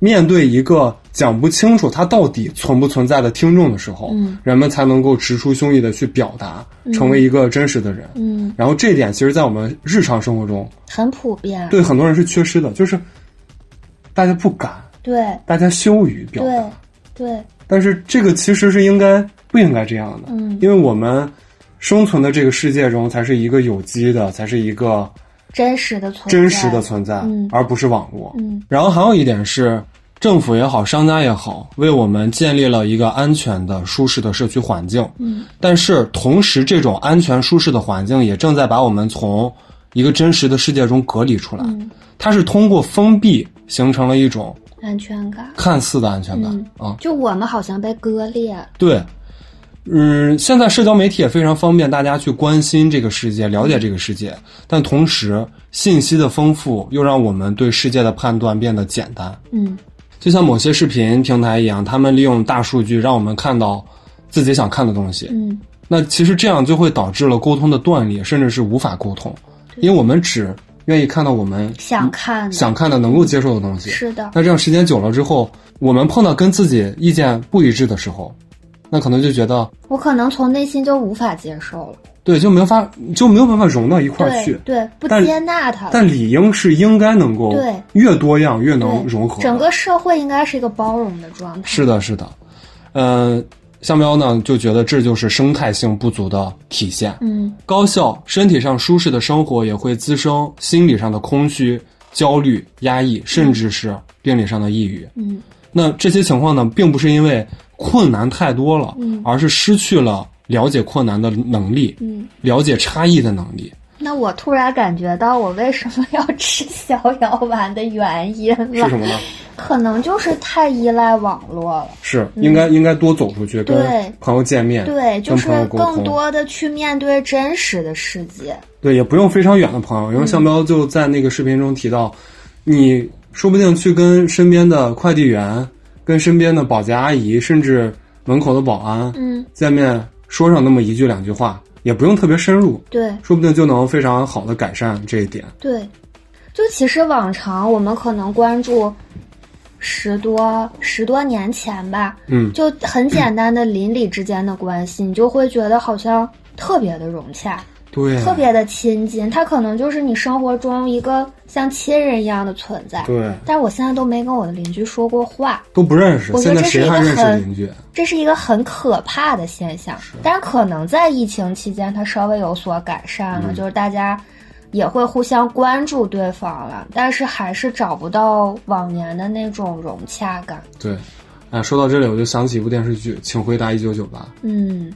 面对一个讲不清楚他到底存不存在的听众的时候，嗯人们才能够直抒胸臆的去表达，成为一个真实的人。嗯，然后这一点，其实，在我们日常生活中，很普遍。对很多人是缺失的，就是大家不敢，对大家羞于表对达。对，但是这个其实是应该不应该这样的，嗯因为我们生存的这个世界中才是一个有机的，才是一个真实的存在。真实的存在，嗯而不是网络。嗯然后还有一点是，政府也好，商家也好，为我们建立了一个安全的、舒适的社区环境。嗯但是同时，这种安全舒适的环境也正在把我们从一个真实的世界中隔离出来。嗯，它是通过封闭形成了一种安全感。看似的安全感嗯啊。就我们好像被割裂。对，嗯，现在社交媒体也非常方便大家去关心这个世界、了解这个世界，但同时信息的丰富又让我们对世界的判断变得简单。嗯就像某些视频平台一样，他们利用大数据让我们看到自己想看的东西。嗯那其实这样就会导致了沟通的断裂，甚至是无法沟通，因为我们只愿意看到我们想看的想看的、能够接受的东西。是的，那这样时间久了之后，我们碰到跟自己意见不一致的时候，那可能就觉得我可能从内心就无法接受了，对，就没有法就没有办法融到一块儿去。对，不接纳它了。但理应是应该能够对越多样越能融合。整个社会应该是一个包容的状态。是的，是的，呃，香标呢就觉得这就是生态性不足的体现。嗯高效、身体上舒适的生活也会滋生心理上的空虚、焦虑、压抑，甚至是病理上的抑郁。嗯那这些情况呢，并不是因为困难太多了，嗯而是失去了了解困难的能力，嗯。了解差异的能力。那我突然感觉到我为什么要吃逍遥丸的原因了，是什么呢？可能就是太依赖网络了。是应该应该多走出去，跟朋友见面，对，就是更多的去面对真实的世界。对，也不用非常远的朋友，嗯因为向标就在那个视频中提到，你说不定去跟身边的快递员、跟身边的保洁阿姨，甚至门口的保安嗯，见面，说上那么一句两句话，也不用特别深入，对。说不定就能非常好的改善这一点。对，就其实往常我们可能关注十多十多年前吧，嗯，就很简单的邻里之间的关系，你就会觉得好像特别的融洽，对，特别的亲近。他可能就是你生活中一个像亲人一样的存在。对，但是我现在都没跟我的邻居说过话，都不认识，我觉现在得这是一个谁还认识很邻居？这是一个很可怕的现象。但是可能在疫情期间，它稍微有所改善嗯了，就是大家也会互相关注对方了，但是还是找不到往年的那种融洽感。对，哎，说到这里，我就想起一部电视剧《请回答一九九八》。嗯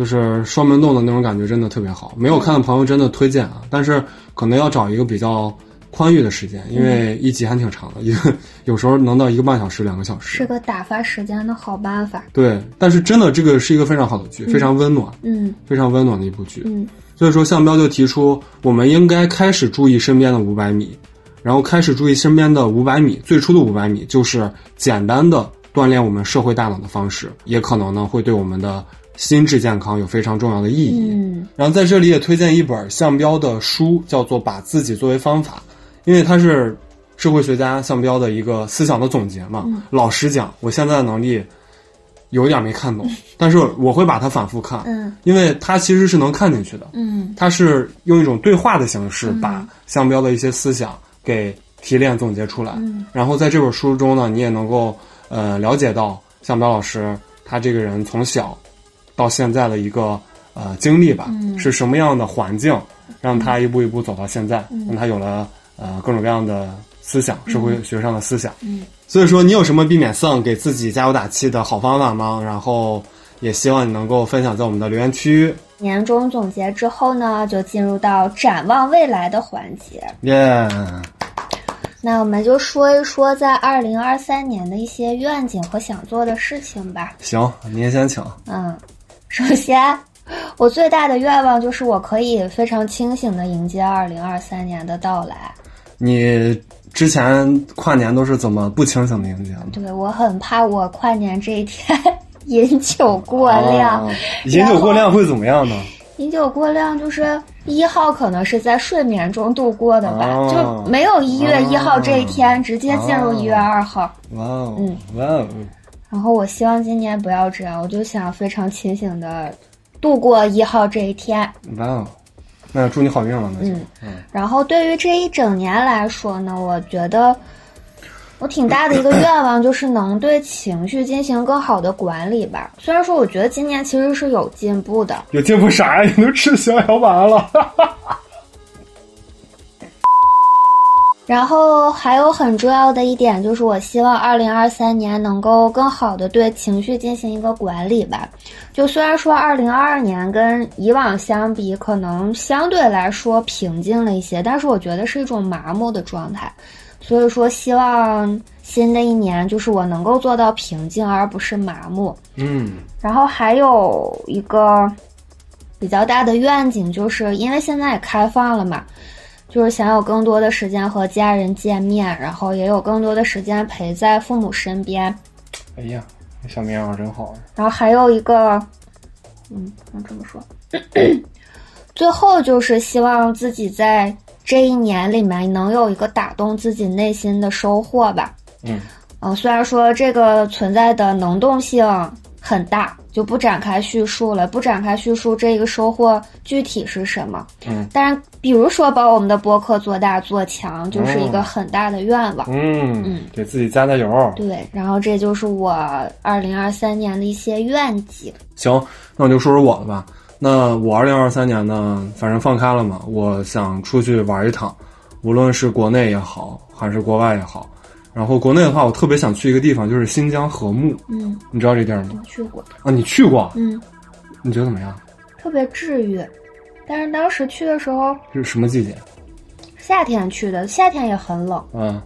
就是双门洞的那种感觉真的特别好，没有看的朋友真的推荐啊，但是可能要找一个比较宽裕的时间，因为一集还挺长的，一个有时候能到一个半小时、两个小时。是个打发时间的好办法。对，但是真的这个是一个非常好的剧，非常温暖、嗯非常温暖的一部剧。嗯所以说，向彪就提出，我们应该开始注意身边的五百米，然后开始注意身边的五百米。最初的五百米就是简单的锻炼我们社会大脑的方式，也可能呢会对我们的心智健康有非常重要的意义。嗯。然后在这里也推荐一本项标的书，叫做《把自己作为方法》，因为它是社会学家项标的一个思想的总结嘛。老实讲，我现在的能力有一点没看懂，但是我会把它反复看，嗯。因为它其实是能看进去的。嗯。它是用一种对话的形式把项标的一些思想给提炼总结出来，嗯。然后在这本书中呢，你也能够呃了解到项标老师他这个人从小到现在的一个呃经历吧，嗯是什么样的环境让他一步一步走到现在，让他有了呃各种各样的思想，社会学上的思想。嗯所以说，你有什么避免丧、给自己加油打气的好方法吗？然后也希望你能够分享在我们的留言区。年终总结之后呢，就进入到展望未来的环节。耶、那我们就说一说在二零二三年的一些愿景和想做的事情吧。行，您先请。嗯，首先，我最大的愿望就是我可以非常清醒的迎接二零二三年的到来。你之前跨年都是怎么不清醒的迎接的？对我很怕我跨年这一天 饮酒过量，啊饮酒过量会怎么样呢？饮酒过量就是一号可能是在睡眠中度过的吧，哦就没有一月一号这一天，直接进入一月二号。哇哦，嗯哇哦，然后我希望今年不要这样，我就想非常清醒的度过一号这一天。哇哦，那祝你好运了，那就，嗯嗯然后对于这一整年来说呢，我觉得我挺大的一个愿望就是能对情绪进行更好的管理吧。虽然说我觉得今年其实是有进步的，有进步啥呀？你都吃逍遥丸了。然后还有很重要的一点就是，我希望二零二三年能够更好的对情绪进行一个管理吧。就虽然说二零二二年跟以往相比，可能相对来说平静了一些，但是我觉得是一种麻木的状态。所以说，希望新的一年就是我能够做到平静，而不是麻木。嗯然后还有一个比较大的愿景，就是因为现在也开放了嘛，就是想有更多的时间和家人见面，然后也有更多的时间陪在父母身边。哎呀，小棉袄真好。然后还有一个，嗯，能这么说，最后就是希望自己在这一年里面能有一个打动自己内心的收获吧。嗯嗯，虽然说这个存在的能动性很大，就不展开叙述了，不展开叙述这个收获具体是什么。嗯当然比如说把我们的播客做大做强，就是一个很大的愿望。嗯嗯，给自己加加油。对，然后这就是我二零二三年的一些愿景。行，那我就说说我的吧。那我二零二三年呢，反正放开了嘛，我想出去玩一趟，无论是国内也好，还是国外也好。然后国内的话，我特别想去一个地方，就是新疆和木，嗯，你知道这地儿吗？我去过。啊，你去过？嗯，你觉得怎么样？特别治愈。但是当时去的时候，这是什么季节？夏天去的，夏天也很冷。嗯，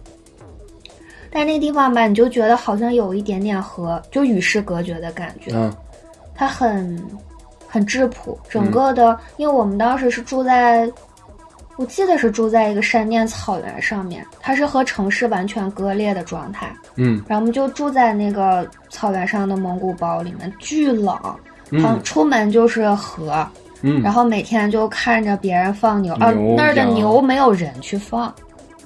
但是那地方吧，你就觉得好像有一点点和就与世隔绝的感觉。嗯它很很质朴，整个的，因为我们当时是住在，我记得是住在一个山巅草原上面，它是和城市完全割裂的状态。嗯然后我们就住在那个草原上的蒙古包里面，巨冷，嗯好出门就是河，嗯，然后每天就看着别人放牛，啊牛，那儿的羊牛没有人去放，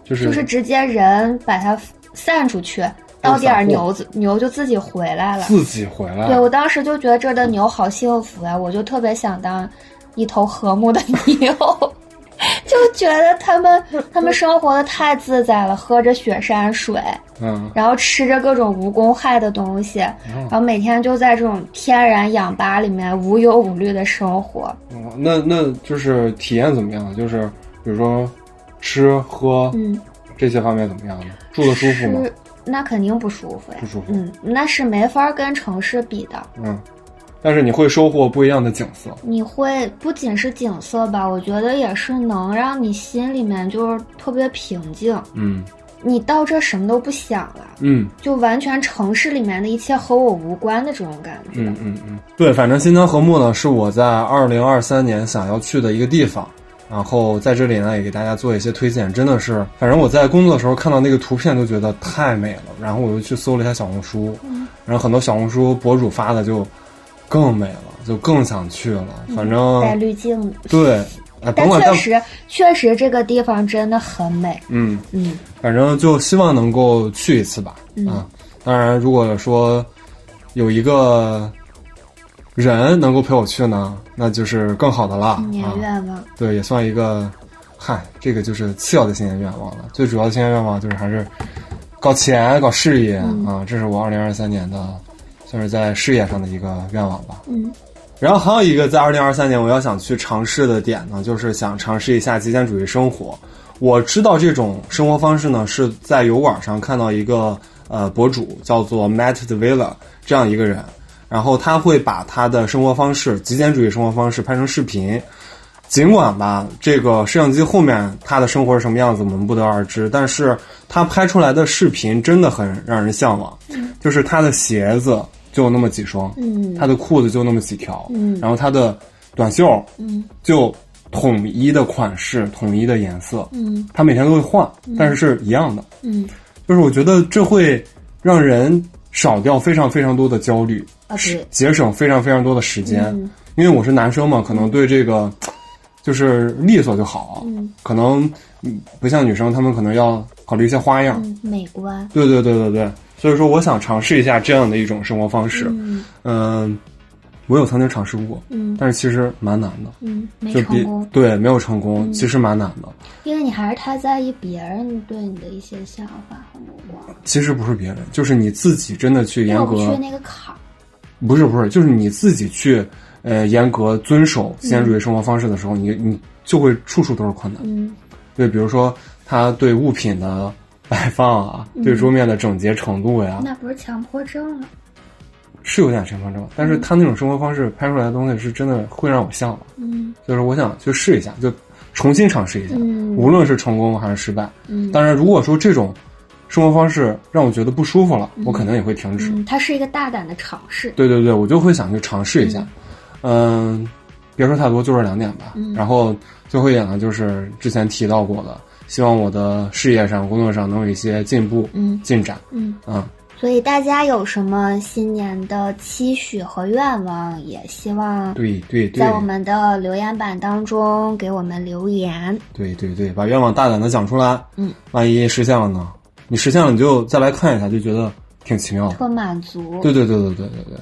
就是就是直接人把它散出去，到点儿牛子牛就自己回来了。自己回来。对我当时就觉得这儿的牛好幸福呀，我就特别想当一头和睦的 牛，就觉得他们他们生活的太自在了，喝着雪山水，嗯，然后吃着各种无公害的东西，然后每天就在这种天然氧吧里面无忧无虑的生活。哦那那就是体验怎么样？就是比如说吃喝嗯，这些方面怎么样呢？住的舒服吗？那肯定不舒服呀，不舒服嗯，那是没法跟城市比的。嗯，但是你会收获不一样的景色。你会不仅是景色吧，我觉得也是能让你心里面就是特别平静。嗯你到这什么都不想了，嗯就完全城市里面的一切和我无关的这种感觉。嗯嗯嗯，对，反正新疆和睦呢是我在二零二三年想要去的一个地方。然后在这里呢，也给大家做一些推荐，真的是，反正我在工作的时候看到那个图片就觉得太美了，然后我又去搜了一下小红书，然后很多小红书博主发的就更美了，就更想去了。反正、带滤镜的，对，但确实确实这个地方真的很美。嗯，嗯反正就希望能够去一次吧。嗯啊，当然，如果说有一个人能够陪我去呢，那就是更好的了。新年啊，愿望，对，也算一个，嗨，这个就是次要的新年愿望了。最主要的新年愿望就是还是搞钱、搞事业、嗯啊，这是我二零二三年的，算是在事业上的一个愿望吧。嗯然后还有一个在二零二三年我要想去尝试的点呢，就是想尝试一下极简主义生活。我知道这种生活方式呢是在油管上看到一个呃博主叫做 Matt d e v i l a 这样一个人，然后他会把他的生活方式、极简主义生活方式拍成视频。尽管吧，这个摄像机后面他的生活是什么样子，我们不得而知，但是他拍出来的视频真的很让人向往。就是他的鞋子就那么几双，嗯。他的裤子就那么几条，嗯。然后他的短袖嗯。就统一的款式、统一的颜色，嗯。他每天都会换，但是是一样的。嗯。就是我觉得这会让人少掉非常非常多的焦虑，啊对，节省非常非常多的时间。嗯。因为我是男生嘛，可能对这个 就是利索就好，嗯。可能嗯不像女生，她们可能要考虑一些花样。嗯，美观，对对对对对，所以说我想尝试一下这样的一种生活方式。嗯嗯，我有曾经尝试过，嗯但是其实蛮难的，嗯，没成功，对没有成功，嗯其实蛮难的。因为你还是太在意别人对你的一些想法和目光，其实不是别人，就是你自己真的去严格那个坎儿。不是不是，就是你自己去呃严格遵守极简主义生活方式的时候，你你就会处处都是困难。嗯对，比如说他对物品的摆放啊，对桌面的整洁程度呀，那不是强迫症了。是有点强迫症，但是他那种生活方式拍出来的东西是真的会让我向往，嗯就是我想去试一下，就重新尝试一下，嗯无论是成功还是失败。嗯当然，如果说这种生活方式让我觉得不舒服了，我可能也会停止。嗯，它是一个大胆的尝试。对对对，我就会想去尝试一下。嗯，别说太多，就这两点吧。然后最后一点呢，就是之前提到过的，希望我的事业上、工作上能有一些进步、嗯进展。嗯啊，所以大家有什么新年的期许和愿望，也希望对对对在，我们的留言板当中给我们留言。对对对，把愿望大胆的讲出来。嗯，万一实现了呢？你实现了，你就再来看一下，就觉得挺奇妙的。特满足。对对对对对对对。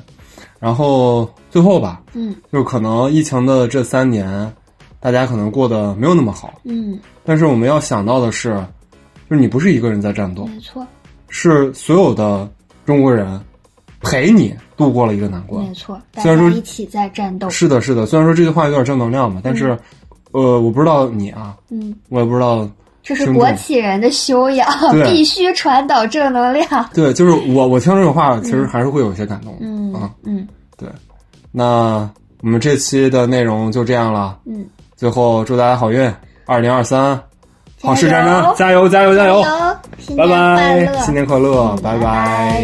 然后最后吧，嗯就是可能疫情的这三年，大家可能过得没有那么好，嗯，但是我们要想到的是，就是你不是一个人在战斗，没错是所有的中国人陪你度过了一个难关。没错，大虽然说家一起在战斗。是的，是的。虽然说这句话有点正能量吧，但是，呃，我不知道你啊，嗯，我也不知道。这是国企人的修养，必须传导正能量。对，就是我，我听这个话，其实还是会有一些感动的。嗯啊，嗯对。那我们这期的内容就这样了。嗯，最后祝大家好运，二零二三，好事加油战争，加油，加油，加油！拜拜，新年快乐，拜拜